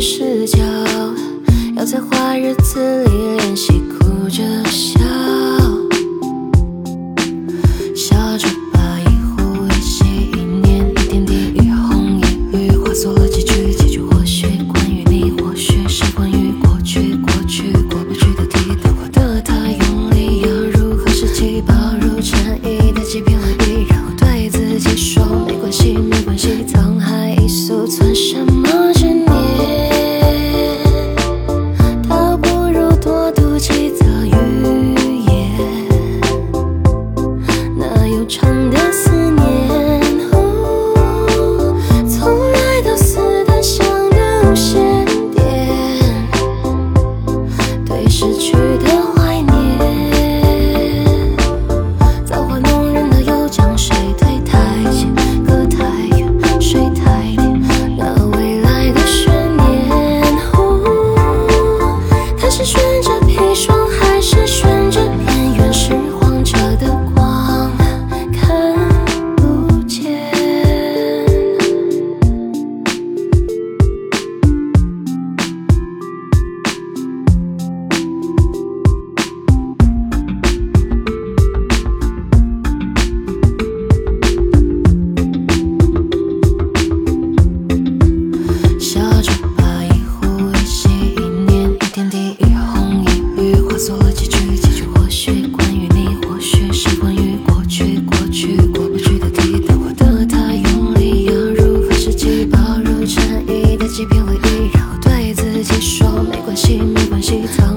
视角要在坏日子里练习哭着笑，笑着把一呼一吸一念一点滴一红一绿化作了几句几句，或许关于你，或许是关于过去，过去过不去的题，但活得太用力，要如何拾起薄如蝉翼的几片回忆，然后对自己说没关系，悠长的思念。哦，从来都死得像无线电，对失去的怀念，造化弄人的又将谁推太前，隔太远，睡太甜，那未来的悬念。哦，他是选择砒霜，还是选择边缘释怀？洗澡